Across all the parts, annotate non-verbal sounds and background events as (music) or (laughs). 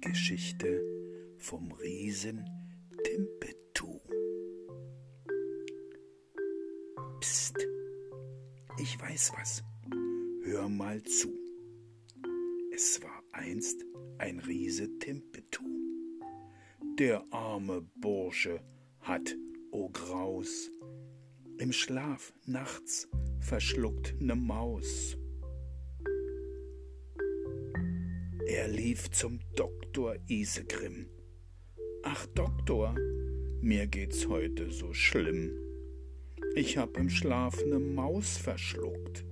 Geschichte vom Riesen Timpetu. Psst, ich weiß was. Hör mal zu. Es war einst ein Riese Timpetu. Der arme Bursche hat, o oh Graus, im Schlaf nachts verschluckt ne Maus. Er lief zum Doktor Isegrim. Ach Doktor, mir geht's heute so schlimm. Ich hab im Schlaf ne Maus verschluckt.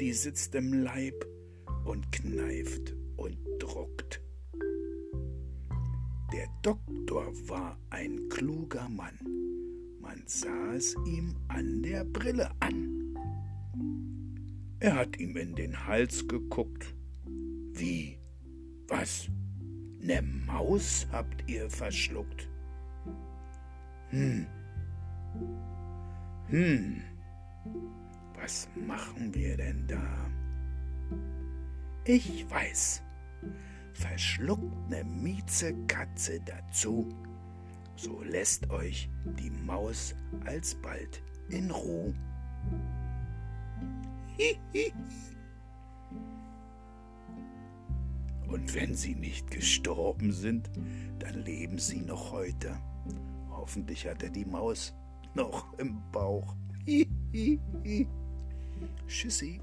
Die sitzt im Leib und kneift und druckt. Der Doktor war ein kluger Mann. Man sah es ihm an der Brille an. Er hat ihm in den Hals geguckt. Wie? Was? Ne Maus habt ihr verschluckt? Hm. Hm. Was machen wir denn da? Ich weiß. Verschluckt ne Miezekatze dazu, so lässt euch die Maus alsbald in Ruh. Hihi. (laughs) Und wenn sie nicht gestorben sind, dann leben sie noch heute. Hoffentlich hat er die Maus noch im Bauch. Tschüssi.